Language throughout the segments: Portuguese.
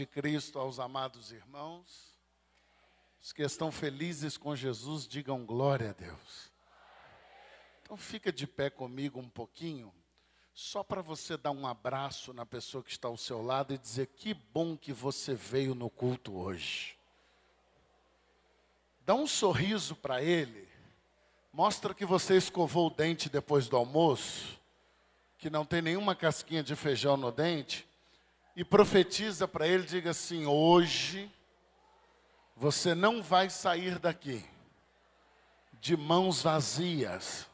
De Cristo aos amados irmãos. Os que estão felizes com Jesus, digam glória a Deus. Então fica de pé comigo um pouquinho, só para você dar um abraço na pessoa que está ao seu lado e dizer que bom que você veio no culto hoje. Dá um sorriso para ele, mostra que você escovou o dente depois do almoço, que não tem nenhuma casquinha de feijão no dente e profetiza para ele, diga assim: hoje você não vai sair daqui de mãos vazias.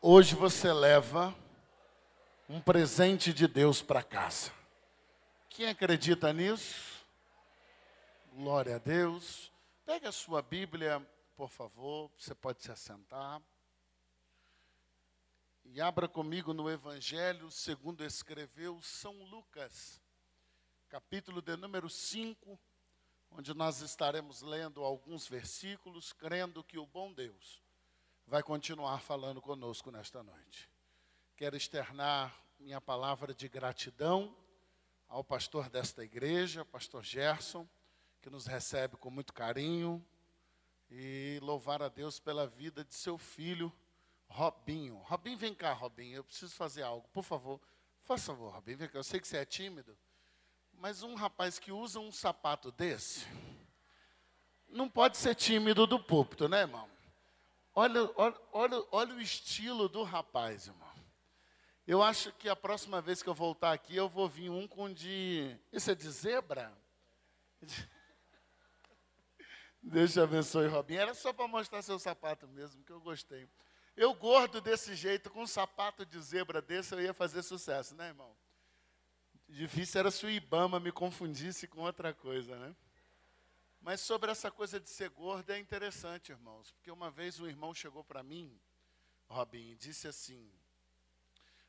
Hoje você leva um presente de Deus para casa. Quem acredita nisso? Glória a Deus. Pegue a sua Bíblia, por favor, você pode se assentar. E abra comigo no Evangelho segundo escreveu São Lucas capítulo de número 5, onde nós estaremos lendo alguns versículos, crendo que o bom Deus vai continuar falando conosco nesta noite. Quero externar minha palavra de gratidão ao pastor desta igreja, pastor Gerson, que nos recebe com muito carinho, e louvar a Deus pela vida de seu filho, Robinho. Robinho, vem cá, Robinho, eu preciso fazer algo, por favor. Faça favor, Robinho, vem cá. Eu sei que você é tímido, mas um rapaz que usa um sapato desse, não pode ser tímido do púlpito, né, irmão? Olha, olha, olha, olha o estilo do rapaz, irmão. Eu acho que a próxima vez que eu voltar aqui, eu vou vir um com de. Isso é de zebra? Deus te abençoe, Robinho. Era só para mostrar seu sapato mesmo, que eu gostei. Eu gordo desse jeito, com um sapato de zebra desse, eu ia fazer sucesso, né, irmão? Difícil era se o Ibama me confundisse com outra coisa, né? Mas sobre essa coisa de ser gordo é interessante, irmãos, porque uma vez um irmão chegou para mim, Robin, e disse assim: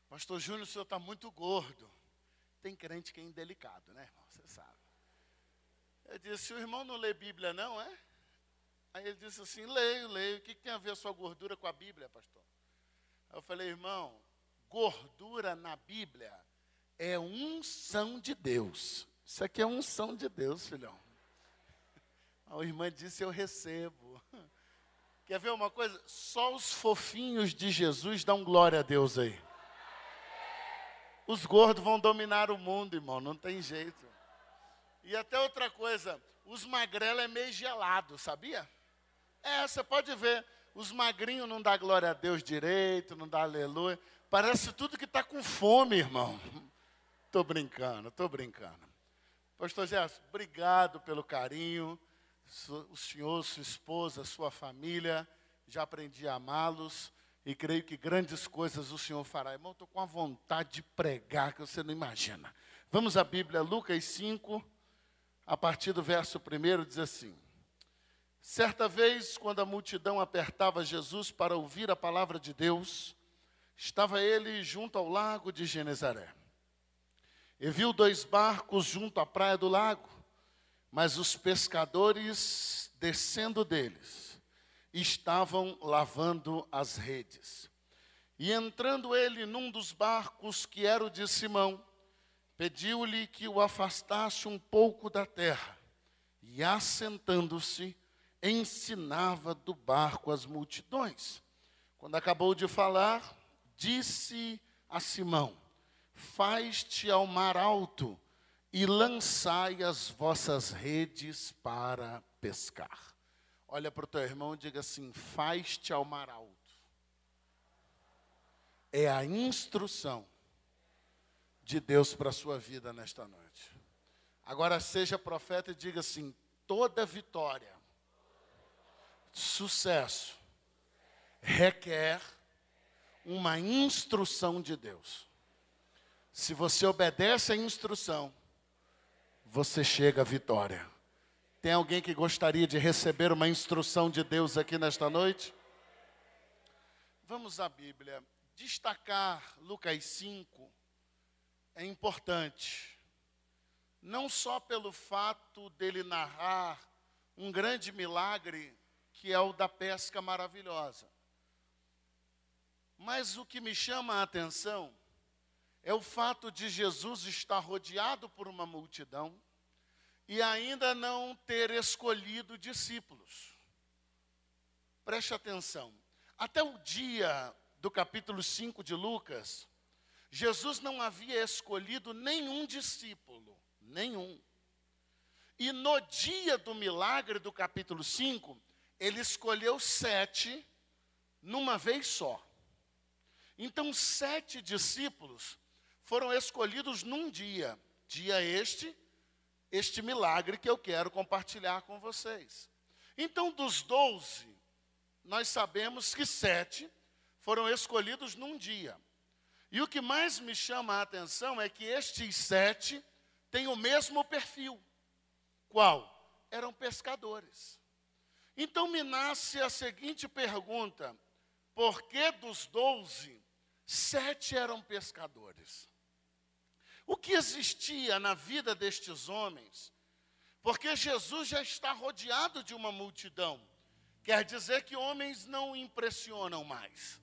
Pastor Júnior, o senhor está muito gordo. Tem crente que é indelicado, né, irmão? Você sabe. Eu disse: O irmão não lê Bíblia, não, é? Aí ele disse assim: Leio, leio. O que, que tem a ver a sua gordura com a Bíblia, pastor? Aí eu falei: Irmão, gordura na Bíblia é unção de Deus. Isso aqui é unção de Deus, filhão. A irmã disse: Eu recebo. Quer ver uma coisa? Só os fofinhos de Jesus dão glória a Deus aí. Os gordos vão dominar o mundo, irmão, não tem jeito. E até outra coisa, os magrelos é meio gelado, sabia? É, você pode ver, os magrinhos não dá glória a Deus direito, não dá aleluia. Parece tudo que está com fome, irmão. Estou brincando, estou brincando. Pastor Gerson, obrigado pelo carinho. O senhor, sua esposa, sua família, já aprendi a amá-los e creio que grandes coisas o senhor fará. Irmão, estou com a vontade de pregar que você não imagina. Vamos à Bíblia, Lucas 5, a partir do verso 1, diz assim: Certa vez, quando a multidão apertava Jesus para ouvir a palavra de Deus, estava ele junto ao lago de Genezaré e viu dois barcos junto à praia do lago, mas os pescadores, descendo deles, estavam lavando as redes. E entrando ele num dos barcos, que era o de Simão, pediu-lhe que o afastasse um pouco da terra. E assentando-se, ensinava do barco as multidões. Quando acabou de falar, disse a Simão: faz-te ao mar alto e lançai as vossas redes para pescar. Olha para o teu irmão e diga assim: faz-te ao mar alto. É a instrução de Deus para a sua vida nesta noite. Agora seja profeta e diga assim: toda vitória, sucesso, requer uma instrução de Deus. Se você obedece à instrução, você chega à vitória. Tem alguém que gostaria de receber uma instrução de Deus aqui nesta noite? Vamos à Bíblia. Destacar Lucas 5 é importante. Não só pelo fato dele narrar um grande milagre, que é o da pesca maravilhosa. Mas o que me chama a atenção é o fato de Jesus estar rodeado por uma multidão e ainda não ter escolhido discípulos. Preste atenção. Até o dia do capítulo 5 de Lucas, Jesus não havia escolhido nenhum discípulo, nenhum. E no dia do milagre do capítulo 5, ele escolheu sete numa vez só. Então, sete discípulos foram escolhidos num dia. Dia este, este milagre que eu quero compartilhar com vocês. Então, dos doze, nós sabemos que sete foram escolhidos num dia. E o que mais me chama a atenção é que estes sete têm o mesmo perfil. Qual? Eram pescadores. Então me nasce a seguinte pergunta: por que dos doze, sete eram pescadores? O que existia na vida destes homens? Porque Jesus já está rodeado de uma multidão. Quer dizer que homens não impressionam mais.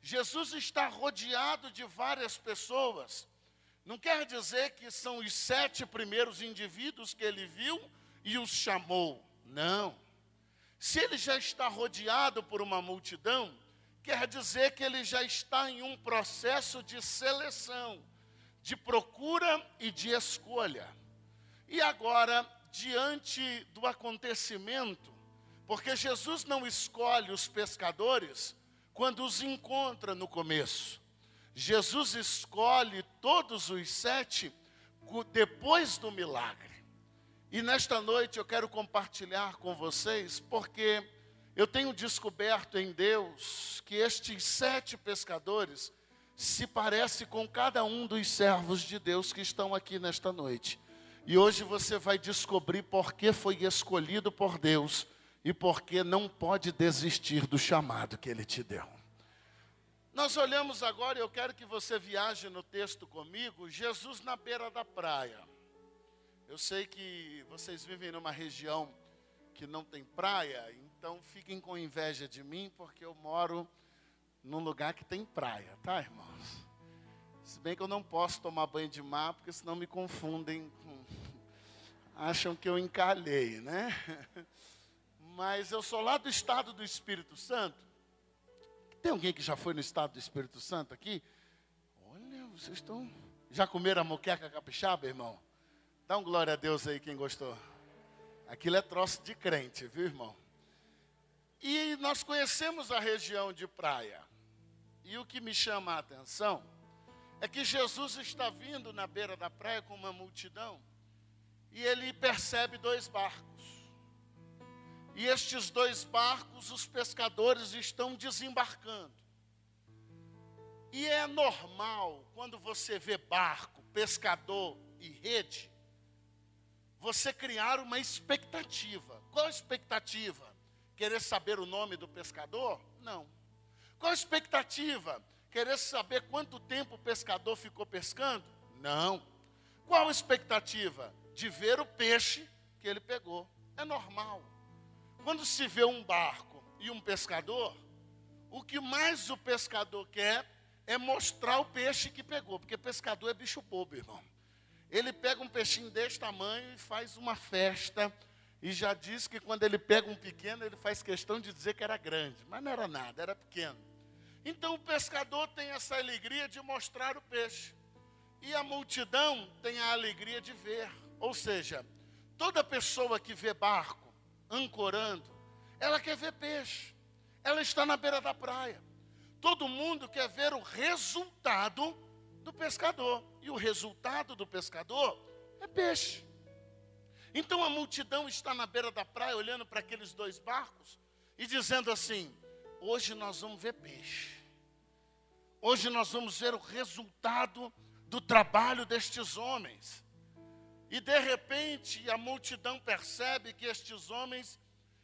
Jesus está rodeado de várias pessoas. Não quer dizer que são os sete primeiros indivíduos que ele viu e os chamou. Não. Se ele já está rodeado por uma multidão, quer dizer que ele já está em um processo de seleção, de procura e de escolha. E agora, diante do acontecimento, porque Jesus não escolhe os pescadores quando os encontra no começo. Jesus escolhe todos os sete depois do milagre. E nesta noite eu quero compartilhar com vocês, porque eu tenho descoberto em Deus que estes sete pescadores se parece com cada um dos servos de Deus que estão aqui nesta noite. E hoje você vai descobrir por que foi escolhido por Deus e porque não pode desistir do chamado que Ele te deu. Nós olhamos agora, eu quero que você viaje no texto comigo, Jesus na beira da praia. Eu sei que vocês vivem numa região que não tem praia, então fiquem com inveja de mim, porque eu moro num lugar que tem praia, tá, irmãos? Se bem que eu não posso tomar banho de mar, porque senão me confundem com... Acham que eu encalhei, né? mas eu sou lá do estado do Espírito Santo. Tem alguém que já foi no estado do Espírito Santo aqui? Olha, vocês estão. Já comeram a moqueca capixaba, irmão? Dá um glória a Deus aí quem gostou. Aquilo é troço de crente, viu, irmão? E nós conhecemos a região de praia. E o que me chama a atenção é que Jesus está vindo na beira da praia com uma multidão e ele percebe dois barcos. E estes dois barcos, os pescadores estão desembarcando. E é normal, quando você vê barco, pescador e rede, você criar uma expectativa. Qual a expectativa? Querer saber o nome do pescador? Não. Qual a expectativa? Querer saber quanto tempo o pescador ficou pescando? Não. Qual a expectativa? De ver o peixe que ele pegou. É normal. Quando se vê um barco e um pescador, o que mais o pescador quer é mostrar o peixe que pegou, porque pescador é bicho bobo, irmão. Ele pega um peixinho desse tamanho e faz uma festa, e já diz que quando ele pega um pequeno, ele faz questão de dizer que era grande, mas não era nada, era pequeno. Então o pescador tem essa alegria de mostrar o peixe, e a multidão tem a alegria de ver, ou seja, toda pessoa que vê barco, ancorando, ela quer ver peixe. Ela está na beira da praia. Todo mundo quer ver o resultado do pescador. E o resultado do pescador é peixe. Então a multidão está na beira da praia, olhando para aqueles dois barcos e dizendo assim: hoje nós vamos ver peixe. Hoje nós vamos ver o resultado do trabalho destes homens. E de repente a multidão percebe que estes homens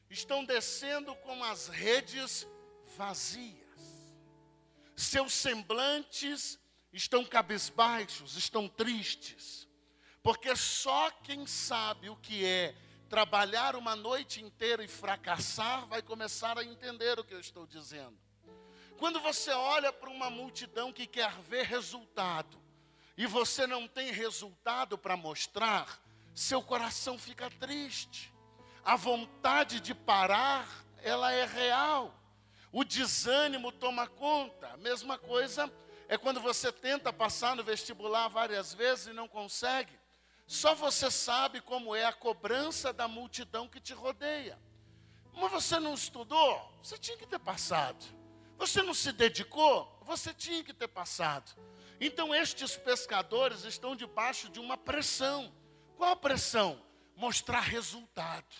estão descendo com as redes vazias. Seus semblantes estão cabisbaixos, estão tristes. Porque só quem sabe o que é trabalhar uma noite inteira e fracassar vai começar a entender o que eu estou dizendo. Quando você olha para uma multidão que quer ver resultado, e você não tem resultado para mostrar, seu coração fica triste. A vontade de parar, ela é real. O desânimo toma conta. A mesma coisa é quando você tenta passar no vestibular várias vezes e não consegue. Só você sabe como é a cobrança da multidão que te rodeia. Mas você não estudou? Você tinha que ter passado. Você não se dedicou? Você tinha que ter passado. Então estes pescadores estão debaixo de uma pressão. Qual pressão? Mostrar resultado.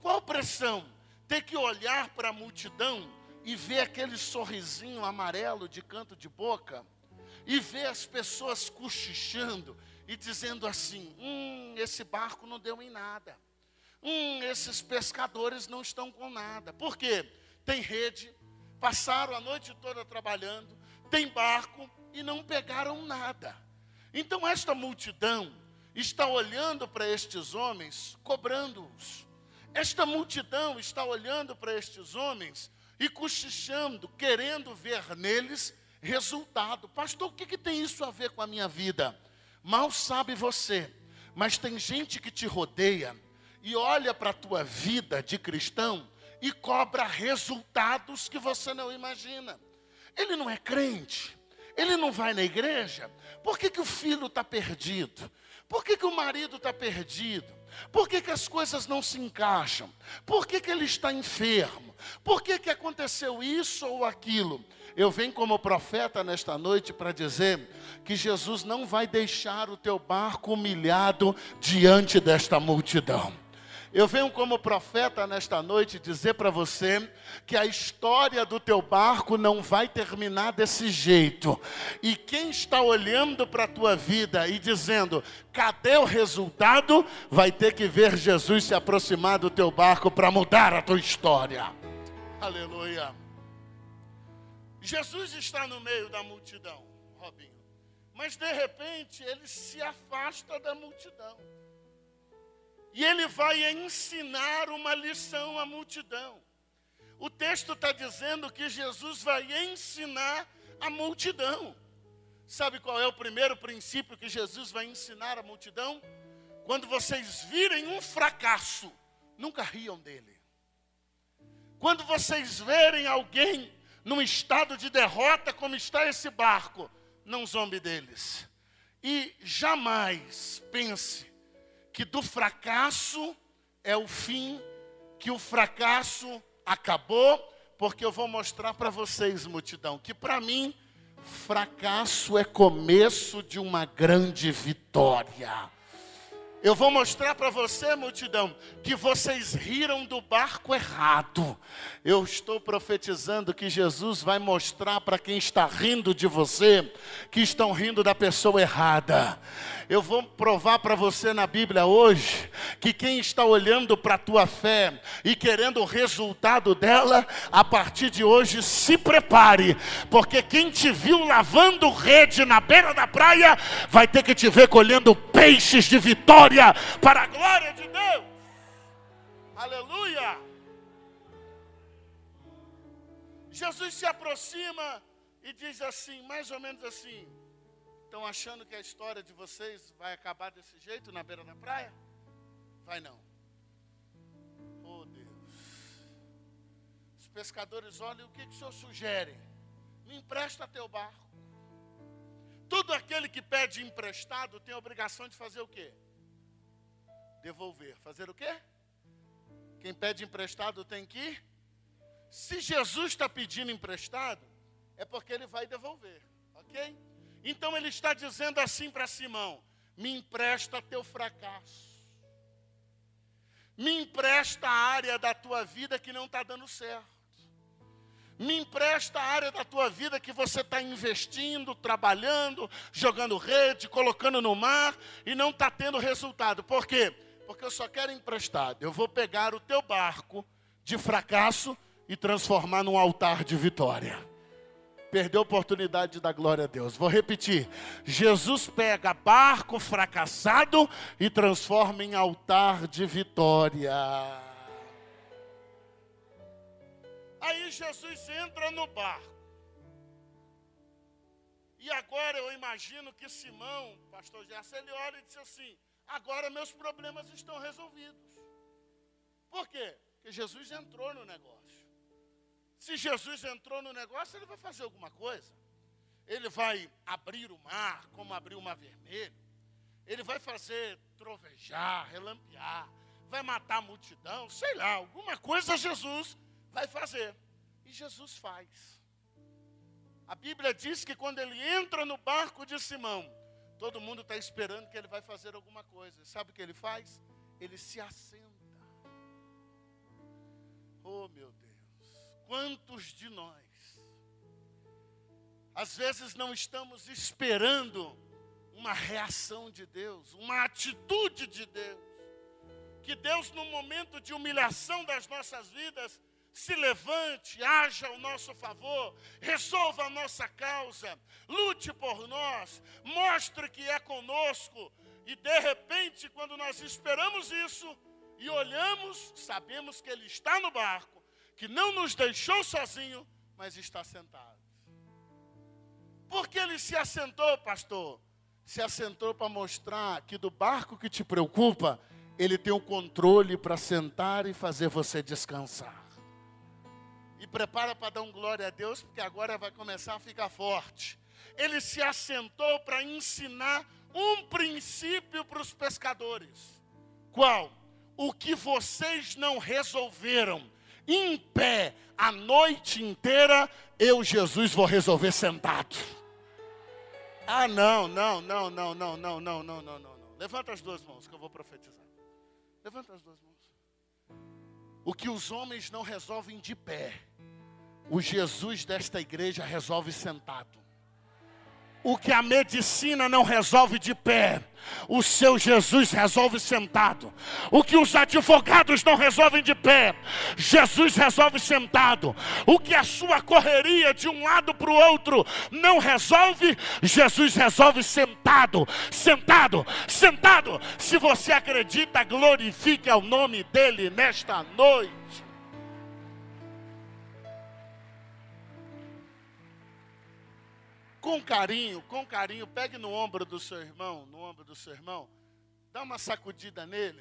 Qual pressão? Ter que olhar para a multidão e ver aquele sorrisinho amarelo de canto de boca e ver as pessoas cochichando e dizendo assim: hum, esse barco não deu em nada. Hum, esses pescadores não estão com nada. Por quê? Tem rede, passaram a noite toda trabalhando, tem barco, e não pegaram nada. Então esta multidão está olhando para estes homens, cobrando-os. Esta multidão está olhando para estes homens e cochichando, querendo ver neles resultado. Pastor, o que, que tem isso a ver com a minha vida? Mal sabe você, mas tem gente que te rodeia e olha para a tua vida de cristão e cobra resultados que você não imagina. Ele não é crente, ele não vai na igreja? Por que, que o filho está perdido? Por que, que o marido está perdido? Por que, que as coisas não se encaixam? Por que, que ele está enfermo? Por que, que aconteceu isso ou aquilo? Eu venho como profeta nesta noite para dizer que Jesus não vai deixar o teu barco humilhado diante desta multidão. Eu venho como profeta nesta noite dizer para você que a história do teu barco não vai terminar desse jeito. E quem está olhando para a tua vida e dizendo, cadê o resultado? Vai ter que ver Jesus se aproximar do teu barco para mudar a tua história. Aleluia. Jesus está no meio da multidão, Robinho. Mas de repente ele se afasta da multidão. E ele vai ensinar uma lição à multidão. O texto está dizendo que Jesus vai ensinar a multidão. Sabe qual é o primeiro princípio que Jesus vai ensinar à multidão? Quando vocês virem um fracasso, nunca riam dele. Quando vocês verem alguém num estado de derrota, como está esse barco, não zombe deles. E jamais pense que do fracasso é o fim, que o fracasso acabou, porque eu vou mostrar para vocês, multidão, que para mim, fracasso é começo de uma grande vitória. Eu vou mostrar para você, multidão, que vocês riram do barco errado. Eu estou profetizando que Jesus vai mostrar para quem está rindo de você que estão rindo da pessoa errada. Eu vou provar para você na Bíblia hoje que quem está olhando para a tua fé e querendo o resultado dela, a partir de hoje se prepare, porque quem te viu lavando rede na beira da praia vai ter que te ver colhendo peixes de vitória para a glória de Deus. Aleluia! Jesus se aproxima e diz assim, mais ou menos assim: Estão achando que a história de vocês vai acabar desse jeito na beira da praia? Vai não. Oh Deus. Os pescadores olham, o que, que o senhor sugere? Me empresta teu barco. Todo aquele que pede emprestado tem a obrigação de fazer o quê? Devolver. Fazer o quê? Quem pede emprestado tem que. Se Jesus está pedindo emprestado, é porque ele vai devolver, ok? Então ele está dizendo assim para Simão: me empresta teu fracasso. Me empresta a área da tua vida que não está dando certo. Me empresta a área da tua vida que você está investindo, trabalhando, jogando rede, colocando no mar e não está tendo resultado. Por quê? Porque eu só quero emprestado. Eu vou pegar o teu barco de fracasso e transformar num altar de vitória perdeu a oportunidade de dar glória a Deus. Vou repetir: Jesus pega barco fracassado e transforma em altar de vitória. Aí Jesus entra no barco. E agora eu imagino que Simão, pastor Gerson, ele olha e diz assim: agora meus problemas estão resolvidos. Por quê? Porque Jesus entrou no negócio. Se Jesus entrou no negócio, ele vai fazer alguma coisa. Ele vai abrir o mar, como abriu o mar vermelho. Ele vai fazer trovejar, relampear, vai matar a multidão, sei lá, alguma coisa Jesus vai fazer. E Jesus faz. A Bíblia diz que quando ele entra no barco de Simão, todo mundo está esperando que ele vai fazer alguma coisa. Sabe o que ele faz? Ele se assenta. Oh meu Deus, quantos de nós, às vezes não estamos esperando uma reação de Deus, uma atitude de Deus. Que Deus, no momento de humilhação das nossas vidas, se levante, haja ao nosso favor, resolva a nossa causa, lute por nós, mostre que é conosco. E de repente, quando nós esperamos isso e olhamos, sabemos que Ele está no barco, que não nos deixou sozinho, mas está sentado. Por que ele se assentou, pastor? Se assentou para mostrar que do barco que te preocupa, ele tem o controle para sentar e fazer você descansar. E prepara para dar um glória a Deus, porque agora vai começar a ficar forte. Ele se assentou para ensinar um princípio para os pescadores. Qual? O que vocês não resolveram em pé a noite inteira, eu, Jesus, vou resolver sentado. Ah, não, não, não, não, não, não, não, não, não, não. Levanta as duas mãos que eu vou profetizar. Levanta as duas mãos. O que os homens não resolvem de pé, o Jesus desta igreja resolve sentado. O que a medicina não resolve de pé, o seu Jesus resolve sentado. O que os advogados não resolvem de pé, Jesus resolve sentado. O que a sua correria de um lado para o outro não resolve, Jesus resolve sentado, sentado, sentado. Se você acredita, glorifique o nome dele nesta noite. Com carinho, com carinho, pegue no ombro do seu irmão, no ombro do seu irmão, dá uma sacudida nele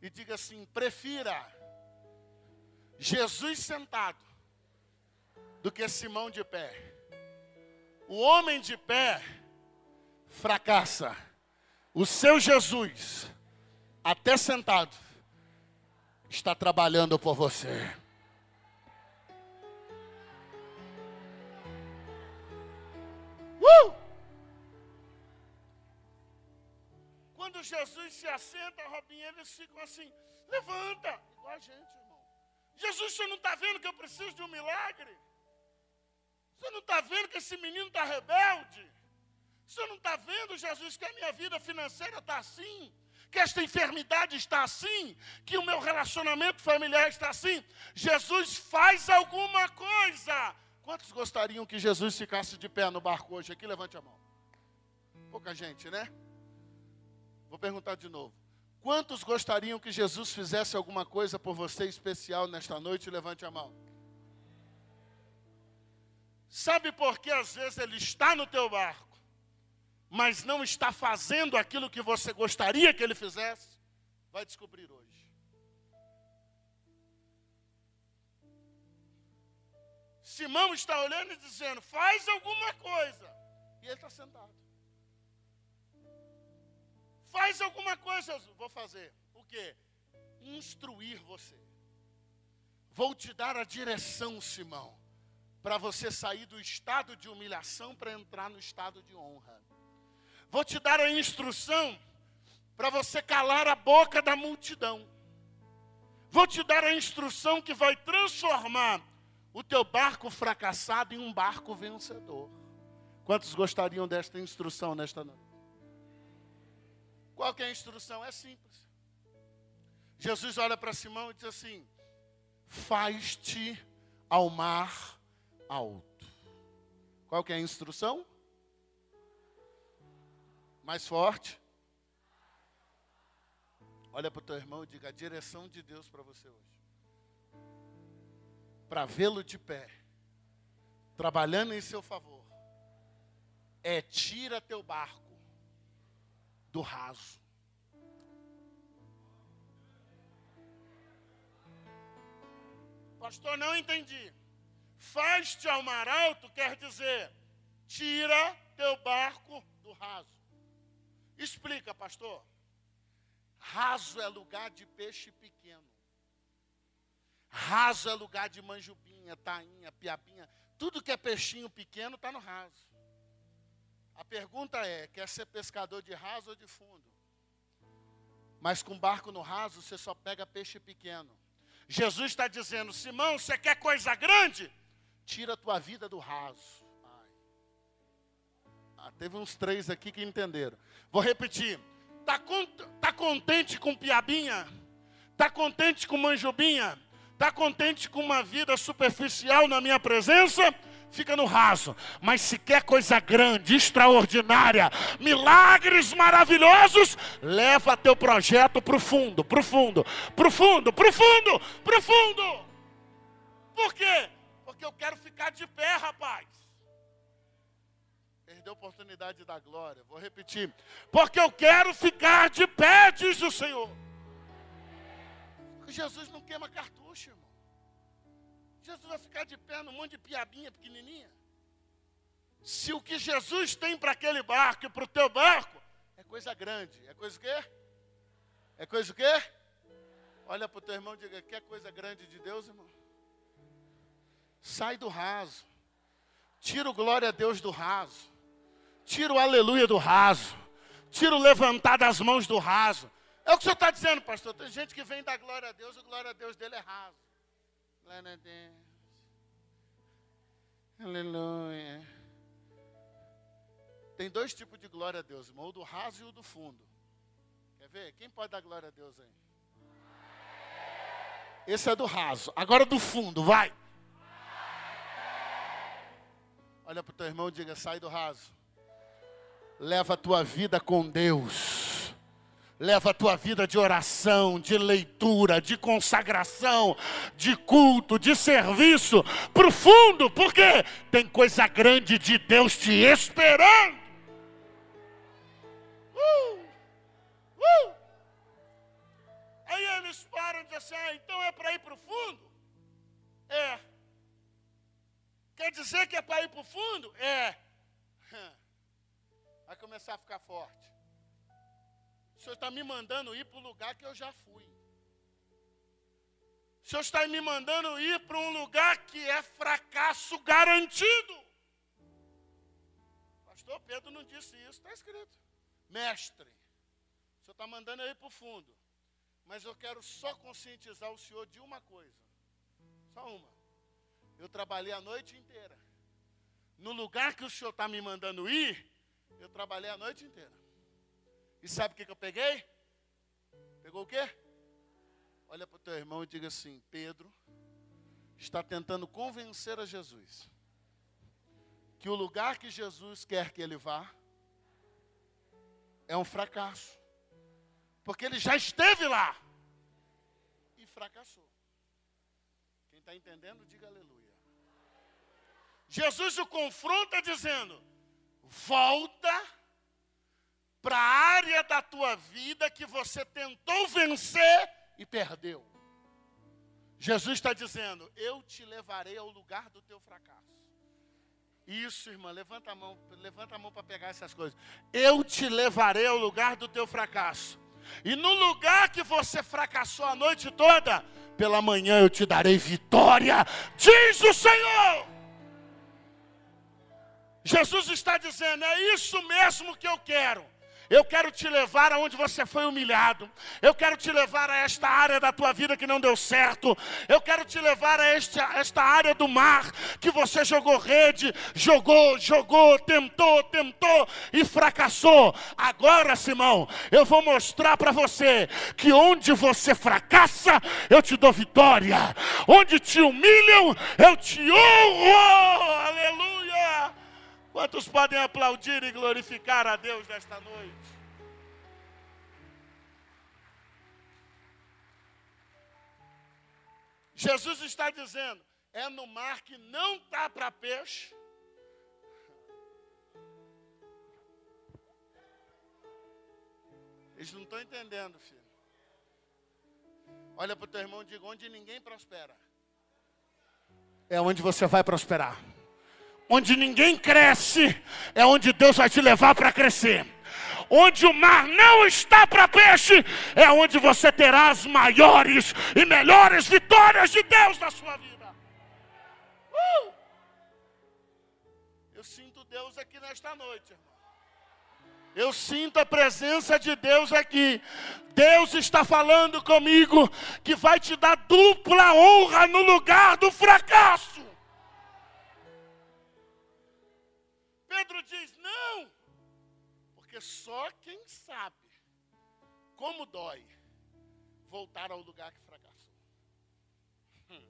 e diga assim: prefira Jesus sentado do que Simão de pé. O homem de pé fracassa. O seu Jesus, até sentado, está trabalhando por você. Uh! Quando Jesus se assenta, Robinho, eles ficam assim, levanta, igual a gente, irmão. Jesus, você não está vendo que eu preciso de um milagre? Você não está vendo que esse menino está rebelde? Você não está vendo, Jesus, que a minha vida financeira está assim? Que esta enfermidade está assim? Que o meu relacionamento familiar está assim? Jesus faz alguma coisa Quantos gostariam que Jesus ficasse de pé no barco hoje aqui? Levante a mão. Pouca gente, né? Vou perguntar de novo. Quantos gostariam que Jesus fizesse alguma coisa por você especial nesta noite? Levante a mão. Sabe por que às vezes ele está no teu barco, mas não está fazendo aquilo que você gostaria que ele fizesse? Vai descobrir hoje. Simão está olhando e dizendo: faz alguma coisa. E ele está sentado. Faz alguma coisa, eu vou fazer. O que? Instruir você. Vou te dar a direção, Simão, para você sair do estado de humilhação para entrar no estado de honra. Vou te dar a instrução para você calar a boca da multidão. Vou te dar a instrução que vai transformar o teu barco fracassado em um barco vencedor. Quantos gostariam desta instrução nesta noite? Qual que é a instrução? É simples. Jesus olha para Simão e diz assim: Faz-te ao mar alto. Qual que é a instrução? Mais forte. Olha para o teu irmão e diga a direção de Deus para você hoje para vê-lo de pé, trabalhando em seu favor, é tira teu barco do raso. Pastor, não entendi. Faz-te ao mar alto quer dizer, tira teu barco do raso. Explica, pastor. Raso é lugar de peixe pequeno. Raso é lugar de manjubinha, tainha, piabinha. Tudo que é peixinho pequeno está no raso. A pergunta é: quer ser pescador de raso ou de fundo? Mas com barco no raso, você só pega peixe pequeno. Jesus está dizendo: Simão, você quer coisa grande? Tira a tua vida do raso. Ah, teve uns três aqui que entenderam. Vou repetir. Está tá contente com piabinha? Está contente com manjubinha? Está contente com uma vida superficial na minha presença? Fica no raso. Mas se quer coisa grande, extraordinária, milagres maravilhosos, leva teu projeto para o fundo, para o fundo, para o fundo, para o fundo, para o fundo. Por quê? Porque eu quero ficar de pé, rapaz. Perdeu a oportunidade da glória. Vou repetir. Porque eu quero ficar de pé, diz o Senhor. Jesus não queima cartucho, irmão. Jesus vai ficar de pé num monte de piabinha pequenininha. Se o que Jesus tem para aquele barco e para o teu barco é coisa grande, é coisa o quê? É coisa o quê? Olha para o teu irmão e diga: quer coisa grande de Deus, irmão? Sai do raso. Tira o glória a Deus do raso. Tira o aleluia do raso. Tira o levantar das mãos do raso. É o que o senhor está dizendo, pastor. Tem gente que vem da glória a Deus, o glória a Deus dele é raso. Glória a Deus. Aleluia. Tem dois tipos de glória a Deus, irmão, o do raso e o do fundo. Quer ver? Quem pode dar glória a Deus aí? Esse é do raso. Agora do fundo, vai. Olha para o teu irmão e diga: sai do raso. Leva a tua vida com Deus. Leva a tua vida de oração, de leitura, de consagração, de culto, de serviço para o fundo, porque tem coisa grande de Deus te esperando. Uh, uh. Aí eles param de assim, ah, então é para ir para o fundo? É. Quer dizer que é para ir para o fundo? É. Vai começar a ficar forte. Senhor está me mandando ir para o lugar que eu já fui. O Senhor está me mandando ir para um lugar que é fracasso garantido. Pastor Pedro não disse isso, está escrito. Mestre, o Senhor está mandando eu ir para o fundo. Mas eu quero só conscientizar o Senhor de uma coisa. Só uma. Eu trabalhei a noite inteira. No lugar que o Senhor está me mandando ir, eu trabalhei a noite inteira. E sabe o que, que eu peguei? Pegou o quê? Olha para o teu irmão e diga assim: Pedro está tentando convencer a Jesus que o lugar que Jesus quer que ele vá é um fracasso. Porque ele já esteve lá e fracassou. Quem está entendendo, diga aleluia. Jesus o confronta dizendo: volta para a área da tua vida que você tentou vencer e perdeu. Jesus está dizendo: Eu te levarei ao lugar do teu fracasso. Isso, irmã, levanta a mão, levanta a mão para pegar essas coisas. Eu te levarei ao lugar do teu fracasso. E no lugar que você fracassou a noite toda, pela manhã eu te darei vitória, diz o Senhor. Jesus está dizendo: é isso mesmo que eu quero. Eu quero te levar aonde você foi humilhado. Eu quero te levar a esta área da tua vida que não deu certo. Eu quero te levar a esta, esta área do mar que você jogou rede, jogou, jogou, tentou, tentou e fracassou. Agora, Simão, eu vou mostrar para você que onde você fracassa, eu te dou vitória. Onde te humilham, eu te honro. Aleluia. Quantos podem aplaudir e glorificar a Deus nesta noite? Jesus está dizendo: é no mar que não está para peixe. Eles não estão entendendo, filho. Olha para o teu irmão e diga: onde ninguém prospera, é onde você vai prosperar. Onde ninguém cresce, é onde Deus vai te levar para crescer. Onde o mar não está para peixe, é onde você terá as maiores e melhores vitórias de Deus na sua vida. Uh! Eu sinto Deus aqui nesta noite, irmão. Eu sinto a presença de Deus aqui. Deus está falando comigo que vai te dar dupla honra no lugar do fracasso. Pedro diz: não, porque só quem sabe como dói voltar ao lugar que fracassou. Hum.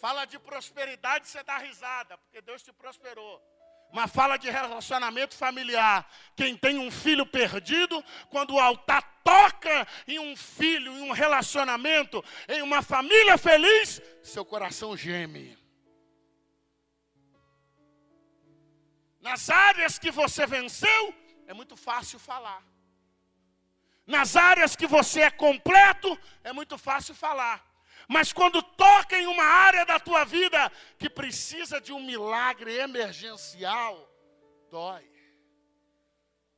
Fala de prosperidade, você dá risada, porque Deus te prosperou. Mas fala de relacionamento familiar. Quem tem um filho perdido, quando o altar toca em um filho, em um relacionamento, em uma família feliz, seu coração geme. Nas áreas que você venceu, é muito fácil falar. Nas áreas que você é completo, é muito fácil falar. Mas quando toca em uma área da tua vida que precisa de um milagre emergencial, dói.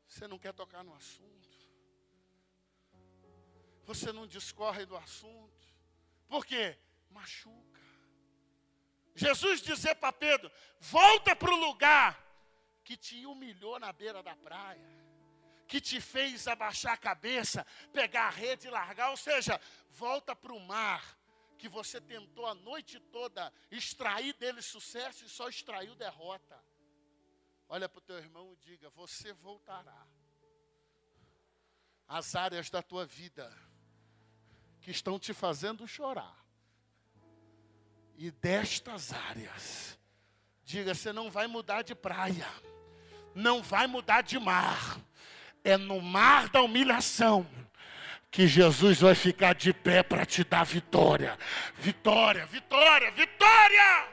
Você não quer tocar no assunto. Você não discorre do assunto. Por quê? Machuca. Jesus dizia para Pedro: volta para o lugar que te humilhou na beira da praia, que te fez abaixar a cabeça, pegar a rede e largar, ou seja, volta para o mar que você tentou a noite toda extrair dele sucesso e só extraiu derrota. Olha para o teu irmão e diga: Você voltará às áreas da tua vida que estão te fazendo chorar. E destas áreas, diga: Você não vai mudar de praia, não vai mudar de mar, é no mar da humilhação que Jesus vai ficar de pé para te dar vitória. Vitória, vitória, vitória!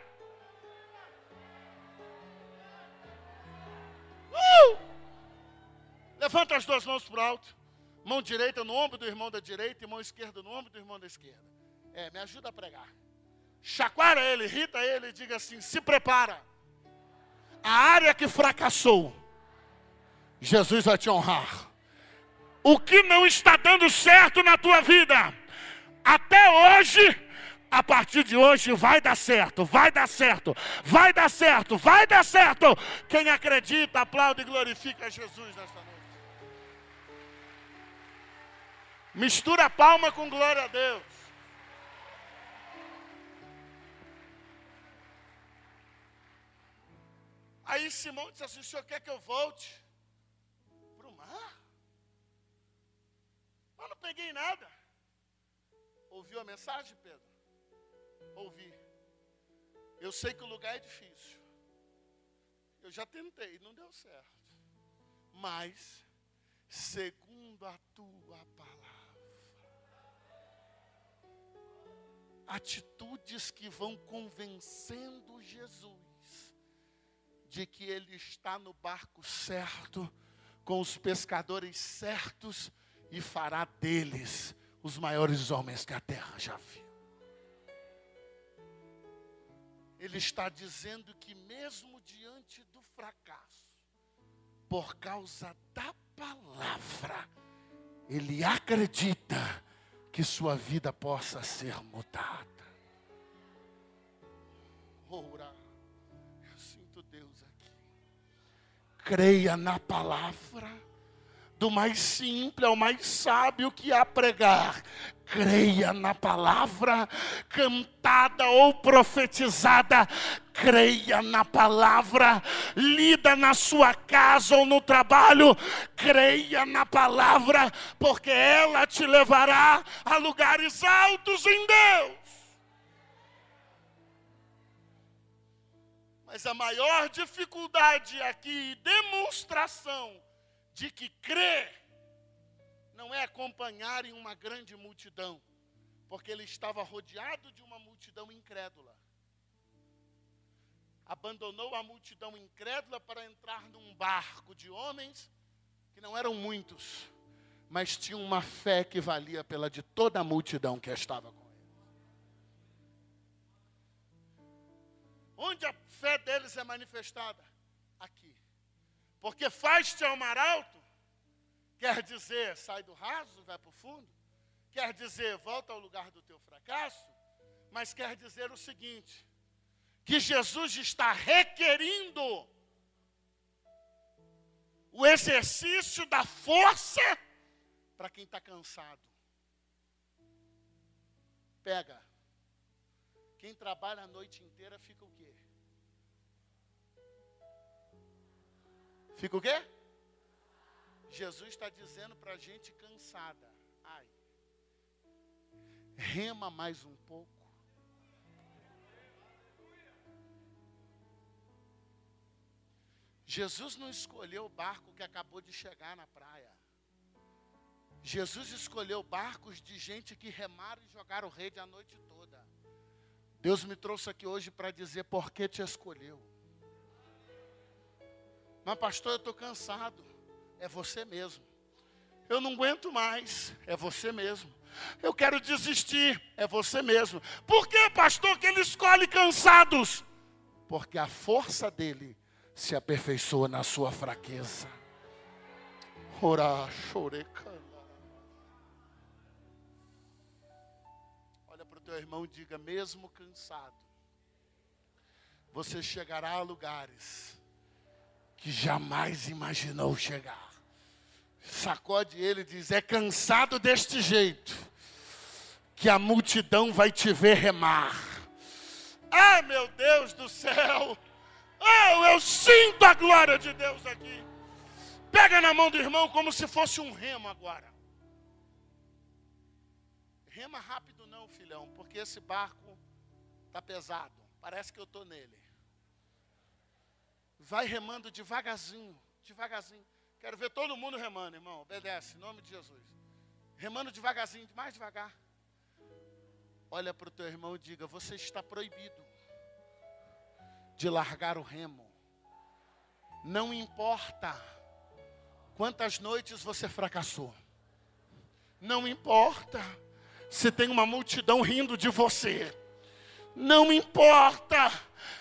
Uh! Levanta as duas mãos para o alto. Mão direita no ombro do irmão da direita e mão esquerda no ombro do irmão da esquerda. É, me ajuda a pregar. Chacoalha ele, irrita ele e diga assim: se prepara. A área que fracassou, Jesus vai te honrar o que não está dando certo na tua vida, até hoje, a partir de hoje vai dar certo, vai dar certo, vai dar certo, vai dar certo. Quem acredita, aplaude e glorifica Jesus nesta noite. Mistura a palma com glória a Deus. Aí Simão disse assim: o senhor quer que eu volte? Mas não peguei nada. Ouviu a mensagem, Pedro? Ouvi. Eu sei que o lugar é difícil. Eu já tentei, não deu certo. Mas, segundo a tua palavra, atitudes que vão convencendo Jesus de que ele está no barco certo, com os pescadores certos e fará deles os maiores homens que a terra já viu. Ele está dizendo que, mesmo diante do fracasso, por causa da palavra, ele acredita que sua vida possa ser mudada. Ora, eu sinto Deus aqui. Creia na palavra do mais simples ao mais sábio que há pregar. Creia na palavra cantada ou profetizada, creia na palavra lida na sua casa ou no trabalho, creia na palavra, porque ela te levará a lugares altos em Deus. Mas a maior dificuldade aqui, demonstração, de que crer não é acompanhar em uma grande multidão, porque ele estava rodeado de uma multidão incrédula. abandonou a multidão incrédula para entrar num barco de homens que não eram muitos, mas tinham uma fé que valia pela de toda a multidão que estava com ele. Onde a fé deles é manifestada? Aqui. Porque faz-te ao mar alto, quer dizer, sai do raso, vai para o fundo, quer dizer, volta ao lugar do teu fracasso, mas quer dizer o seguinte: que Jesus está requerindo o exercício da força para quem está cansado. Pega. Quem trabalha a noite inteira fica o quê? Fica o quê? Jesus está dizendo para a gente cansada. Ai. Rema mais um pouco. Jesus não escolheu o barco que acabou de chegar na praia. Jesus escolheu barcos de gente que remaram e jogaram rede a noite toda. Deus me trouxe aqui hoje para dizer por que te escolheu. Mas, pastor, eu estou cansado. É você mesmo. Eu não aguento mais. É você mesmo. Eu quero desistir. É você mesmo. Por que, pastor, que ele escolhe cansados? Porque a força dele se aperfeiçoa na sua fraqueza. Ora, choreca. Olha para o teu irmão e diga: mesmo cansado, você chegará a lugares que jamais imaginou chegar. Sacode ele e diz: é cansado deste jeito, que a multidão vai te ver remar. Ai meu Deus do céu! Oh, eu sinto a glória de Deus aqui. Pega na mão do irmão como se fosse um remo agora. Rema rápido não, filhão, porque esse barco está pesado. Parece que eu estou nele. Vai remando devagarzinho, devagarzinho. Quero ver todo mundo remando, irmão. Obedece, em nome de Jesus. Remando devagarzinho, mais devagar. Olha para o teu irmão e diga: Você está proibido de largar o remo. Não importa quantas noites você fracassou. Não importa se tem uma multidão rindo de você. Não importa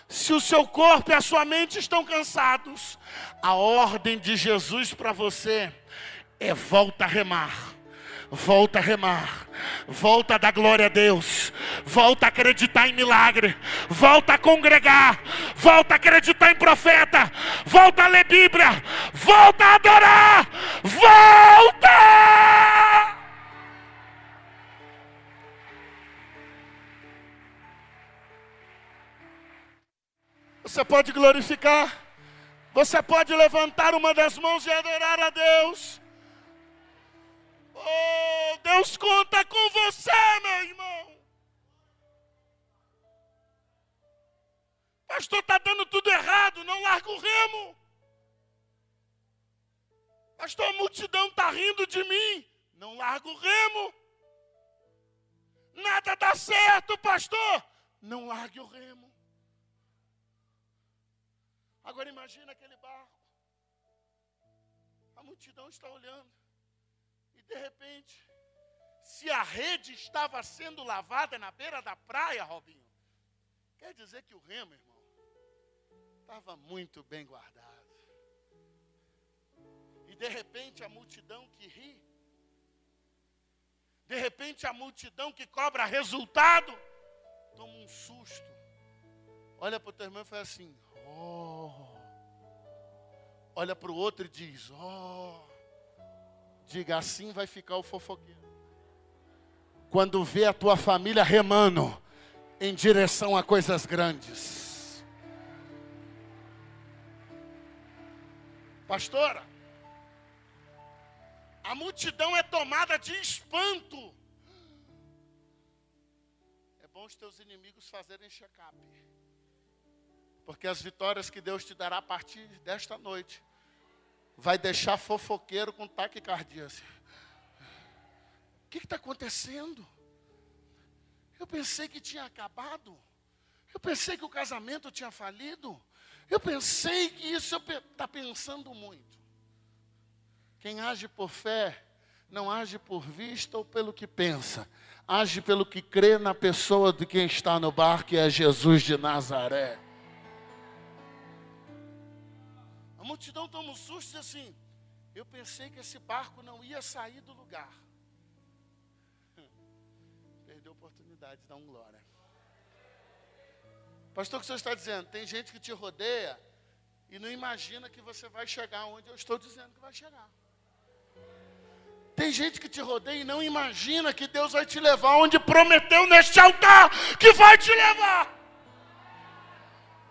se o seu corpo e a sua mente estão cansados. A ordem de Jesus para você é volta a remar volta a remar, volta a dar glória a Deus, volta a acreditar em milagre, volta a congregar, volta a acreditar em profeta, volta a ler Bíblia, volta a adorar, volta! Você pode glorificar, você pode levantar uma das mãos e adorar a Deus. Oh, Deus conta com você, meu irmão. Pastor, está dando tudo errado, não larga o remo. Pastor, a multidão está rindo de mim, não larga o remo. Nada dá certo, pastor, não largue o remo. Agora imagina aquele barco. A multidão está olhando de repente, se a rede estava sendo lavada na beira da praia, Robinho, quer dizer que o remo, irmão, estava muito bem guardado. E de repente a multidão que ri, de repente a multidão que cobra resultado, toma um susto. Olha para o teu irmão e faz assim: Oh. Olha para o outro e diz: Oh. Diga assim vai ficar o fofoqueiro. Quando vê a tua família remando em direção a coisas grandes. Pastora, a multidão é tomada de espanto. É bom os teus inimigos fazerem check-up. Porque as vitórias que Deus te dará a partir desta noite vai deixar fofoqueiro com taquicardia. O que está acontecendo? Eu pensei que tinha acabado. Eu pensei que o casamento tinha falido. Eu pensei que isso está pensando muito. Quem age por fé, não age por vista ou pelo que pensa, age pelo que crê na pessoa de quem está no barco, que é Jesus de Nazaré. Multidão toma um susto e assim, eu pensei que esse barco não ia sair do lugar. Perdeu a oportunidade de dar um glória. Pastor, o que o senhor está dizendo? Tem gente que te rodeia e não imagina que você vai chegar onde eu estou dizendo que vai chegar. Tem gente que te rodeia e não imagina que Deus vai te levar onde prometeu neste altar que vai te levar.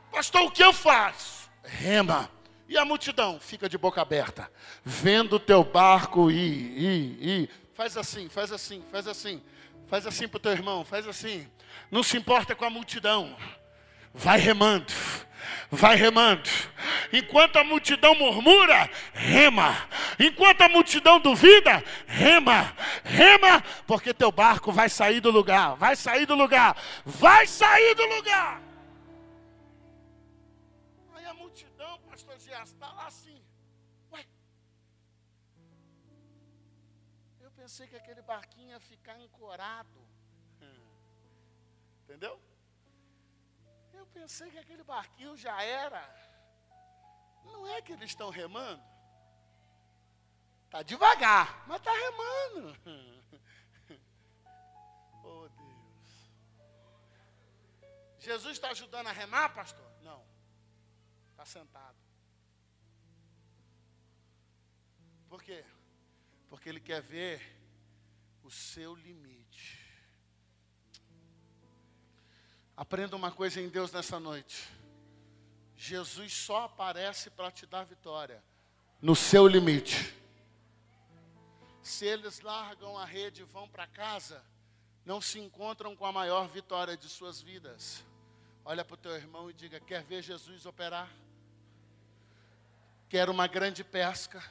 Pastor, o que eu faço? Rema. E a multidão fica de boca aberta, vendo o teu barco ir, ir, ir. Faz assim, faz assim, faz assim. Faz assim para o teu irmão, faz assim. Não se importa com a multidão. Vai remando, vai remando. Enquanto a multidão murmura, rema. Enquanto a multidão duvida, rema, rema, porque teu barco vai sair do lugar, vai sair do lugar, vai sair do lugar. Pensei que aquele barquinho ia ficar ancorado. Entendeu? pensei que aquele barquinho já era. Não é que eles estão remando. Está devagar, mas está remando. oh Deus. Jesus está ajudando a remar, pastor? Não. Está sentado. Por quê? Porque ele quer ver o seu limite. Aprenda uma coisa em Deus nessa noite. Jesus só aparece para te dar vitória no seu limite. Se eles largam a rede e vão para casa, não se encontram com a maior vitória de suas vidas. Olha para o teu irmão e diga: Quer ver Jesus operar? Quer uma grande pesca?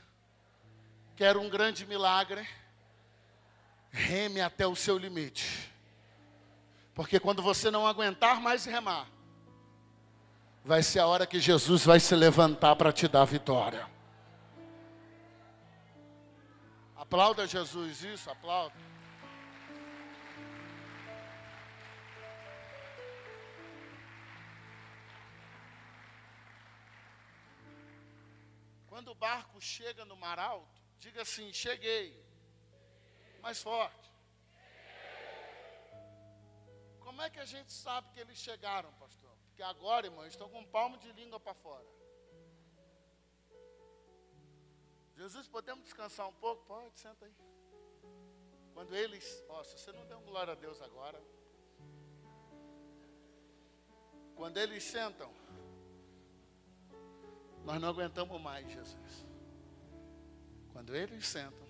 Quer um grande milagre? Reme até o seu limite. Porque quando você não aguentar mais remar, vai ser a hora que Jesus vai se levantar para te dar vitória. Aplauda Jesus, isso, aplauda. Quando o barco chega no mar alto, diga assim: cheguei. Mais forte. Como é que a gente sabe que eles chegaram, pastor? Porque agora, irmão, estão com um palmo de língua para fora. Jesus, podemos descansar um pouco? Pode, senta aí. Quando eles, ó, se você não um glória a Deus agora, quando eles sentam, nós não aguentamos mais, Jesus. Quando eles sentam,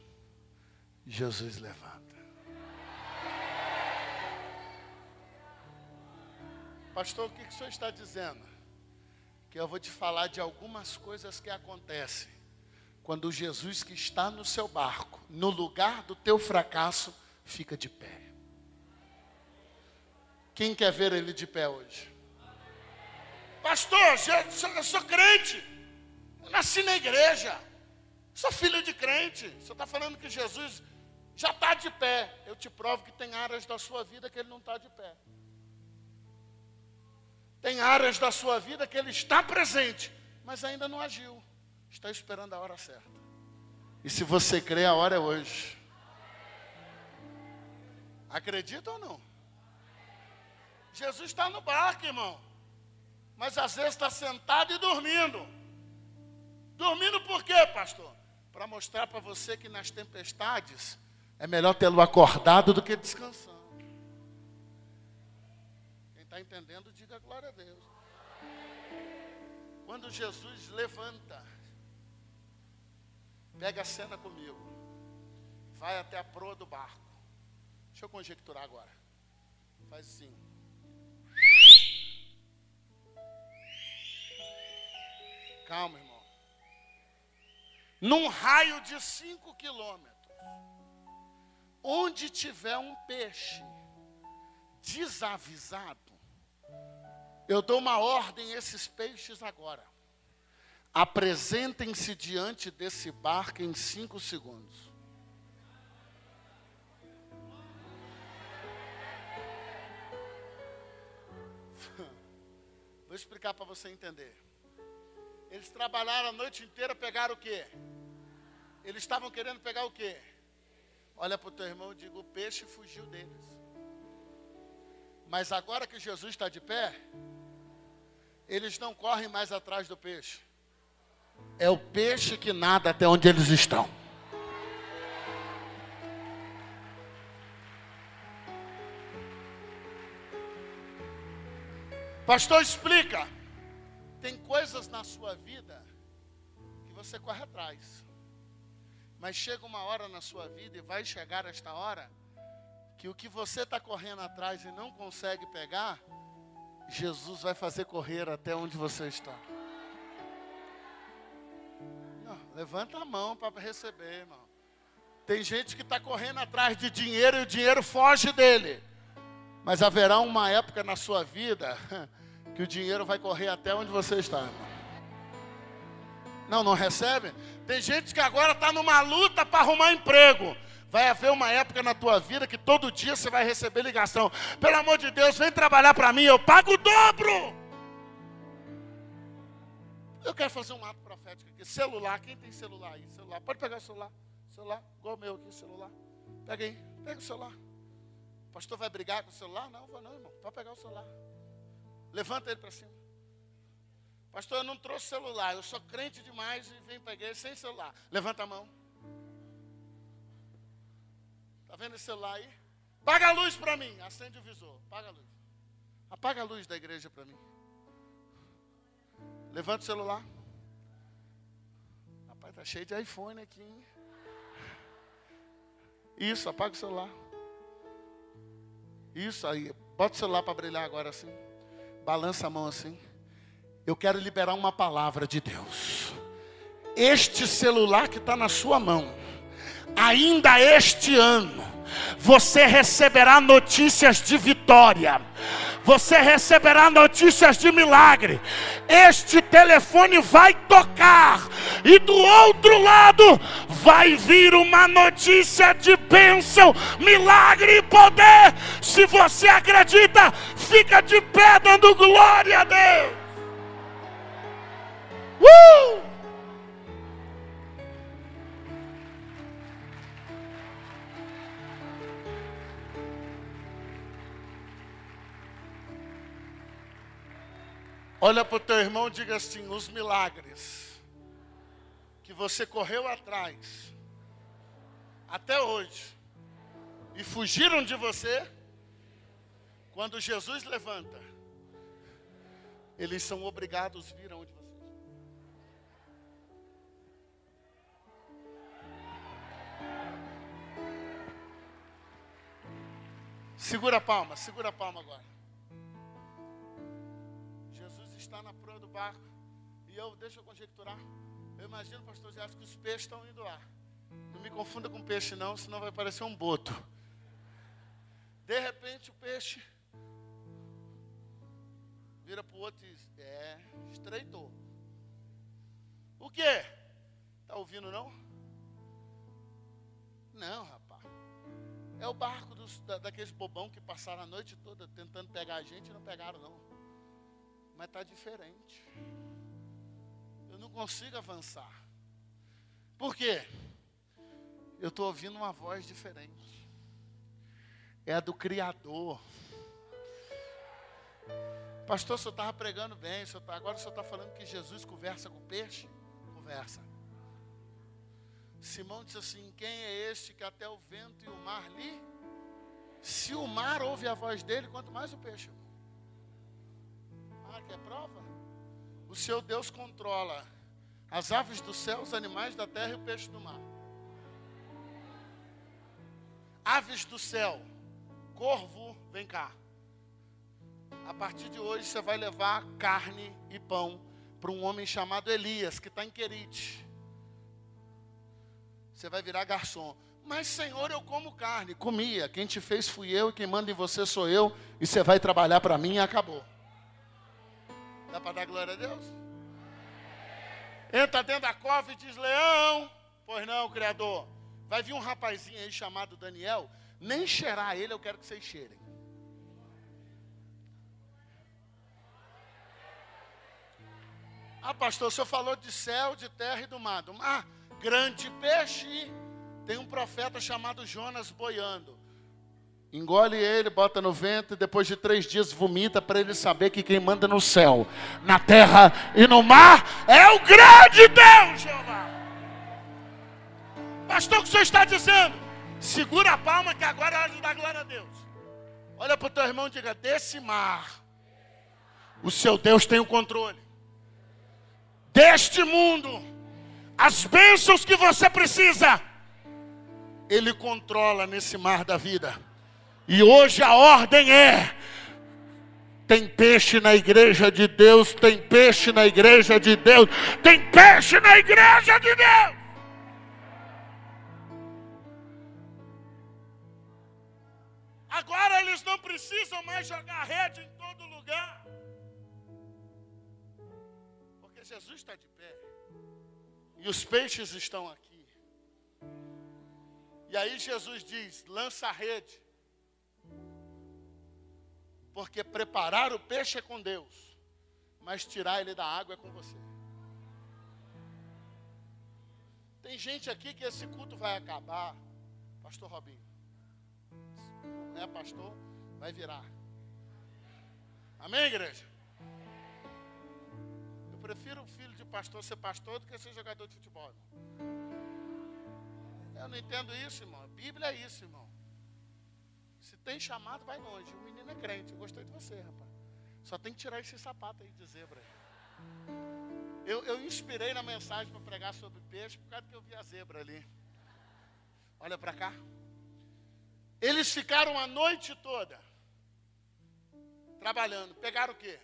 Jesus levanta. Pastor, o que, que o senhor está dizendo? Que eu vou te falar de algumas coisas que acontecem quando Jesus que está no seu barco, no lugar do teu fracasso, fica de pé. Quem quer ver ele de pé hoje? Pastor, eu sou crente. Eu nasci na igreja. Sou filho de crente. Você está falando que Jesus já está de pé. Eu te provo que tem áreas da sua vida que ele não está de pé. Tem áreas da sua vida que ele está presente, mas ainda não agiu. Está esperando a hora certa. E se você crê, a hora é hoje. Acredita ou não? Jesus está no barco, irmão. Mas às vezes está sentado e dormindo. Dormindo por quê, pastor? Para mostrar para você que nas tempestades é melhor tê-lo acordado do que descansando. Está entendendo? Diga glória a Deus. Quando Jesus levanta, pega a cena comigo, vai até a proa do barco. Deixa eu conjecturar agora. Faz assim. Calma, irmão. Num raio de cinco quilômetros, onde tiver um peixe desavisado, Eu dou uma ordem a esses peixes agora. Apresentem-se diante desse barco em cinco segundos. Vou explicar para você entender. Eles trabalharam a noite inteira, pegaram o quê? Eles estavam querendo pegar o quê? Olha para o teu irmão e diga: o peixe fugiu deles. Mas agora que Jesus está de pé, eles não correm mais atrás do peixe. É o peixe que nada até onde eles estão. Pastor, explica. Tem coisas na sua vida que você corre atrás. Mas chega uma hora na sua vida e vai chegar esta hora que o que você está correndo atrás e não consegue pegar, Jesus vai fazer correr até onde você está. Não, levanta a mão para receber, irmão. Tem gente que está correndo atrás de dinheiro e o dinheiro foge dele. Mas haverá uma época na sua vida que o dinheiro vai correr até onde você está, irmão. Não, não recebe? Tem gente que agora está numa luta para arrumar emprego. Vai haver uma época na tua vida que todo dia você vai receber ligação. Pelo amor de Deus, vem trabalhar para mim, eu pago o dobro. Eu quero fazer um ato profético aqui. Celular, quem tem celular aí? Celular, pode pegar o celular. Celular, igual o meu aqui, celular. Pega aí, pega o celular. O pastor vai brigar com o celular? Não, vou não, irmão. Pode pegar o celular. Levanta ele para cima. Pastor, eu não trouxe celular, eu sou crente demais e vim pegar sem celular. Levanta a mão. Está vendo esse celular aí? Paga a luz para mim. Acende o visor. Apaga a luz. Apaga a luz da igreja para mim. Levanta o celular. Rapaz, tá cheio de iPhone aqui. Hein? Isso, apaga o celular. Isso aí. Bota o celular para brilhar agora assim. Balança a mão assim. Eu quero liberar uma palavra de Deus. Este celular que está na sua mão ainda este ano, você receberá notícias de vitória. Você receberá notícias de milagre. Este telefone vai tocar, e do outro lado vai vir uma notícia de bênção, milagre e poder. Se você acredita, fica de pé dando glória a Deus. Uh! Olha para o teu irmão e diga assim: os milagres que você correu atrás até hoje e fugiram de você, quando Jesus levanta, eles são obrigados a vir aonde Segura a palma, segura a palma agora está na proa do barco. E eu, deixa eu conjecturar. Eu imagino, pastor Zé, que os peixes estão indo lá. Não me confunda com peixe, não, senão vai parecer um boto. De repente o peixe vira para o outro e diz: É, estreitou. O quê? Está ouvindo não? Não, rapaz. É o barco dos, da, daqueles bobão que passaram a noite toda tentando pegar a gente e não pegaram, não mas está diferente. Eu não consigo avançar. Por quê? Eu estou ouvindo uma voz diferente. É a do Criador. Pastor, o senhor estava pregando bem, o tá, agora o senhor está falando que Jesus conversa com o peixe? Conversa. Simão disse assim: Quem é este que até o vento e o mar lhe? Se o mar ouve a voz dele, quanto mais o peixe quer prova? O seu Deus controla as aves do céu, os animais da terra e o peixe do mar. Aves do céu, corvo, vem cá. A partir de hoje você vai levar carne e pão para um homem chamado Elias, que está em Querite. Você vai virar garçom. Mas, Senhor, eu como carne. Comia. Quem te fez fui eu, quem manda em você sou eu. E você vai trabalhar para mim e acabou. Dá para dar glória a Deus? Entra dentro da cova e diz: Leão, pois não, Criador. Vai vir um rapazinho aí chamado Daniel. Nem cheirar ele, eu quero que vocês cheirem. Ah, pastor, o senhor falou de céu, de terra e do mar. Do mar, grande peixe. Tem um profeta chamado Jonas boiando. Engole ele, bota no vento e depois de três dias vomita para ele saber que quem manda no céu, na terra e no mar é o grande Deus, Jeová. Pastor, o que o senhor está dizendo? Segura a palma que agora é hora de dar glória a Deus. Olha para o teu irmão e diga: desse mar, o seu Deus tem o controle deste mundo, as bênçãos que você precisa, Ele controla nesse mar da vida. E hoje a ordem é: tem peixe na igreja de Deus, tem peixe na igreja de Deus, tem peixe na igreja de Deus. Agora eles não precisam mais jogar rede em todo lugar. Jesus está de. Os peixes estão aqui. E aí Jesus diz: lança a rede. Porque preparar o peixe é com Deus, mas tirar ele da água é com você. Tem gente aqui que esse culto vai acabar, Pastor Robinho. Não é pastor, vai virar. Amém, igreja? prefiro o filho pastor ser pastor do que ser jogador de futebol. Irmão. Eu não entendo isso, irmão. A Bíblia é isso, irmão. Se tem chamado, vai longe. O menino é crente. Eu gostei de você, rapaz. Só tem que tirar esse sapato aí de zebra. Eu, eu inspirei na mensagem para pregar sobre peixe por causa que eu vi a zebra ali. Olha para cá. Eles ficaram a noite toda trabalhando. Pegaram o quê?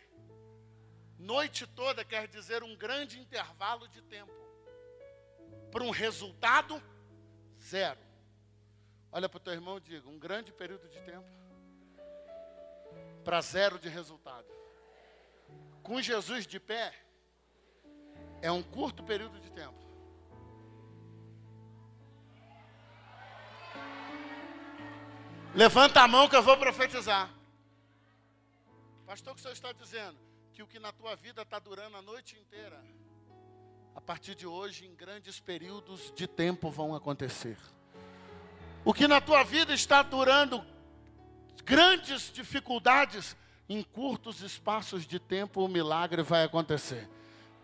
Noite toda quer dizer um grande intervalo de tempo. Para um resultado zero. Olha para o teu irmão e diga: um grande período de tempo para zero de resultado. Com Jesus de pé, é um curto período de tempo. Levanta a mão que eu vou profetizar. Pastor, o que o senhor está dizendo? Que o que na tua vida está durando a noite inteira, a partir de hoje, em grandes períodos de tempo vão acontecer. O que na tua vida está durando grandes dificuldades, em curtos espaços de tempo o milagre vai acontecer.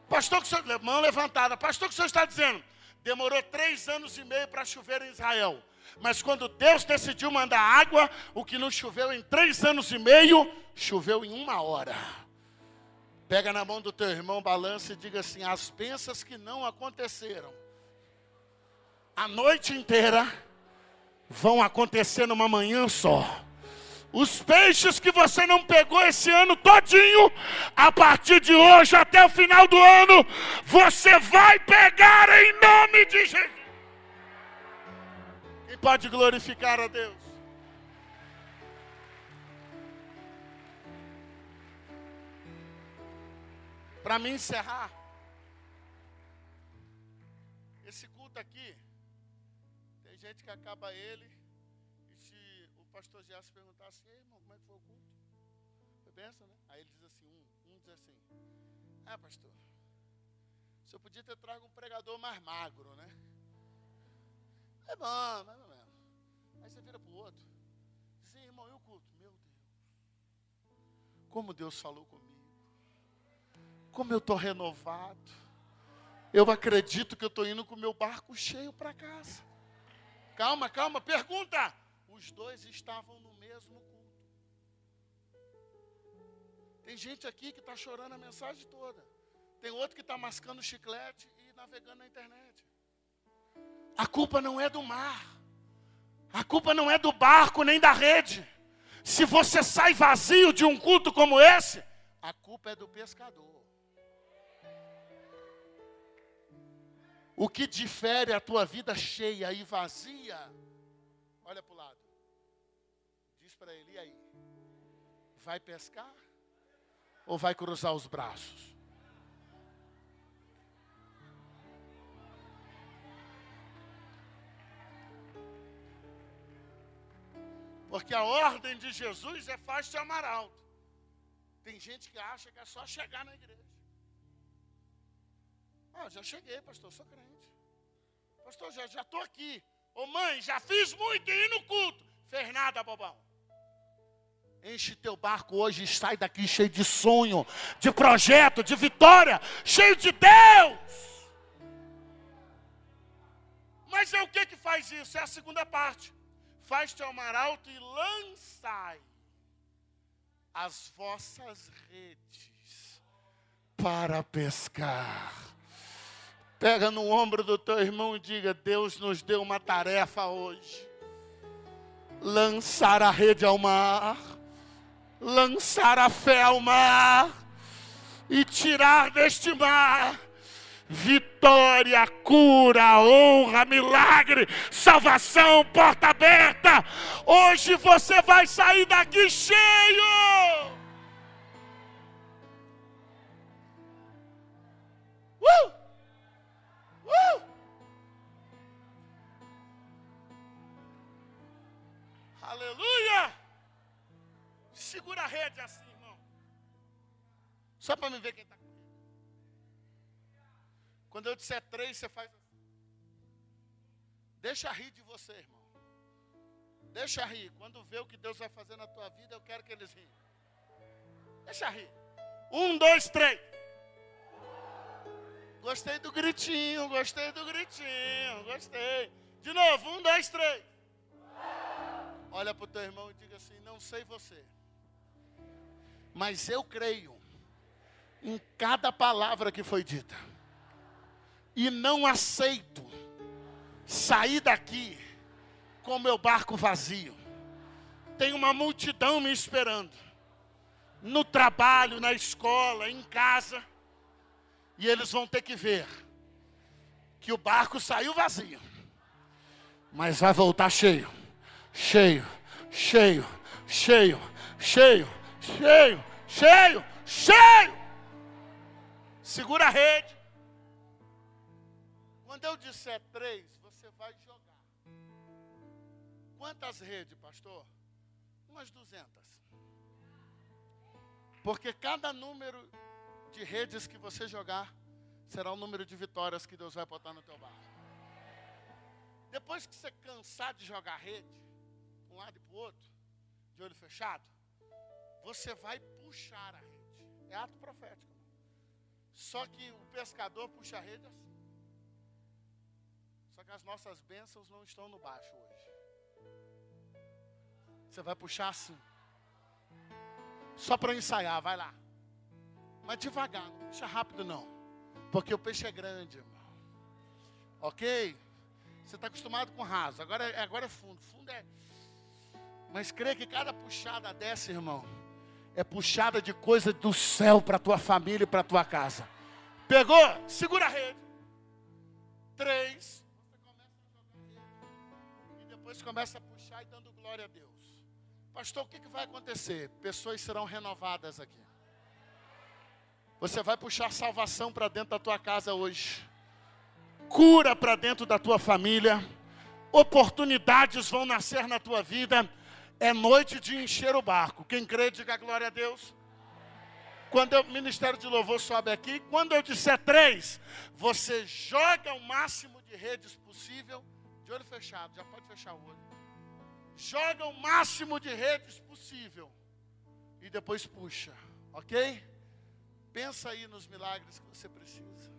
Pastor, que o senhor, mão levantada, pastor, que o senhor está dizendo? Demorou três anos e meio para chover em Israel. Mas quando Deus decidiu mandar água, o que não choveu em três anos e meio, choveu em uma hora. Pega na mão do teu irmão, balança e diga assim: as bênçãos que não aconteceram a noite inteira vão acontecer numa manhã só. Os peixes que você não pegou esse ano todinho, a partir de hoje até o final do ano, você vai pegar em nome de Jesus. Quem pode glorificar a Deus? Para me encerrar, esse culto aqui, tem gente que acaba ele, e se o pastor Gerson perguntar assim, irmão, como é que foi o culto? Foi benção, né? Aí ele diz assim, um, um diz assim, ah, pastor, o senhor podia ter trago um pregador mais magro, né? É bom, mais ou menos. Aí você vira para o outro, diz assim, irmão, e o culto? Meu Deus, como Deus falou comigo como eu estou renovado. Eu acredito que eu estou indo com o meu barco cheio para casa. Calma, calma, pergunta. Os dois estavam no mesmo culto. Tem gente aqui que está chorando a mensagem toda. Tem outro que está mascando chiclete e navegando na internet. A culpa não é do mar. A culpa não é do barco nem da rede. Se você sai vazio de um culto como esse, a culpa é do pescador. O que difere a tua vida cheia e vazia? Olha para o lado. Diz para ele, e aí? Vai pescar? ou vai cruzar os braços? Porque a ordem de Jesus é faz-te amar alto. Tem gente que acha que é só chegar na igreja. Ah, já cheguei, pastor, sou crente. Pastor, já estou aqui. Ô mãe, já fiz muito e no culto. Fez nada, bobão. Enche teu barco hoje e sai daqui cheio de sonho, de projeto, de vitória, cheio de Deus. Mas é o que que faz isso? É a segunda parte faz-te ao mar alto e lançai as vossas redes para pescar. Pega no ombro do teu irmão e diga: Deus nos deu uma tarefa hoje. Lançar a rede ao mar, lançar a fé ao mar e tirar deste mar vitória, cura, honra, milagre, salvação, porta aberta. Hoje você vai sair daqui cheio. Uh! Uh! Aleluia! Segura a rede assim, irmão. Só para me ver quem está quando eu disser três, você faz assim. Deixa rir de você, irmão. Deixa rir. Quando vê o que Deus vai fazer na tua vida, eu quero que eles riem. Deixa rir. Um, dois, três. Gostei do gritinho, gostei do gritinho, gostei. De novo, um, dois, três. Olha para o teu irmão e diga assim: Não sei você, mas eu creio em cada palavra que foi dita e não aceito sair daqui com meu barco vazio. Tem uma multidão me esperando, no trabalho, na escola, em casa, e eles vão ter que ver que o barco saiu vazio, mas vai voltar cheio, cheio, cheio, cheio, cheio, cheio, cheio, cheio. Segura a rede. Quando eu disser três, você vai jogar. Quantas redes, pastor? Umas duzentas. Porque cada número de redes que você jogar será o número de vitórias que Deus vai botar no teu barco. Depois que você cansar de jogar rede, um lado e para o outro, de olho fechado, você vai puxar a rede. É ato profético. Só que o pescador puxa a rede assim. Só que as nossas bênçãos não estão no baixo hoje. Você vai puxar assim. Só para ensaiar, vai lá. Mas devagar, não puxa rápido não. Porque o peixe é grande, irmão. Ok? Você está acostumado com raso. Agora, é, agora é fundo. Fundo é. Mas crê que cada puxada dessa, irmão, é puxada de coisa do céu para tua família e para tua casa. Pegou? Segura a rede. Três. Depois começa a puxar e dando glória a Deus. Pastor, o que, que vai acontecer? Pessoas serão renovadas aqui. Você vai puxar salvação para dentro da tua casa hoje. Cura para dentro da tua família. Oportunidades vão nascer na tua vida. É noite de encher o barco. Quem crê, diga glória a Deus. Quando o ministério de louvor sobe aqui, quando eu disser três, você joga o máximo de redes possível de olho fechado, já pode fechar o olho. Joga o máximo de redes possível. E depois puxa, ok? Pensa aí nos milagres que você precisa.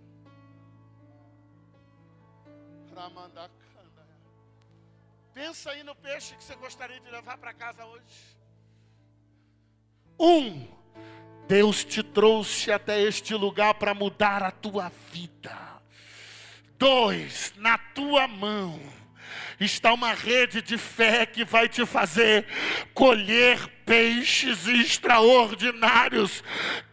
Pensa aí no peixe que você gostaria de levar para casa hoje. Um, Deus te trouxe até este lugar para mudar a tua vida. Dois, na tua mão está uma rede de fé que vai te fazer colher peixes extraordinários.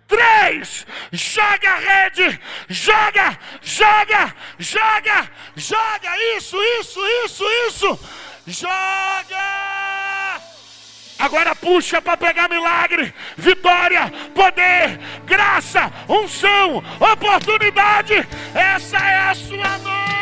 Três, joga a rede, joga, joga, joga, joga, isso, isso, isso, isso, joga, Agora puxa para pegar milagre, vitória, poder, graça, unção, oportunidade. Essa é a sua noite.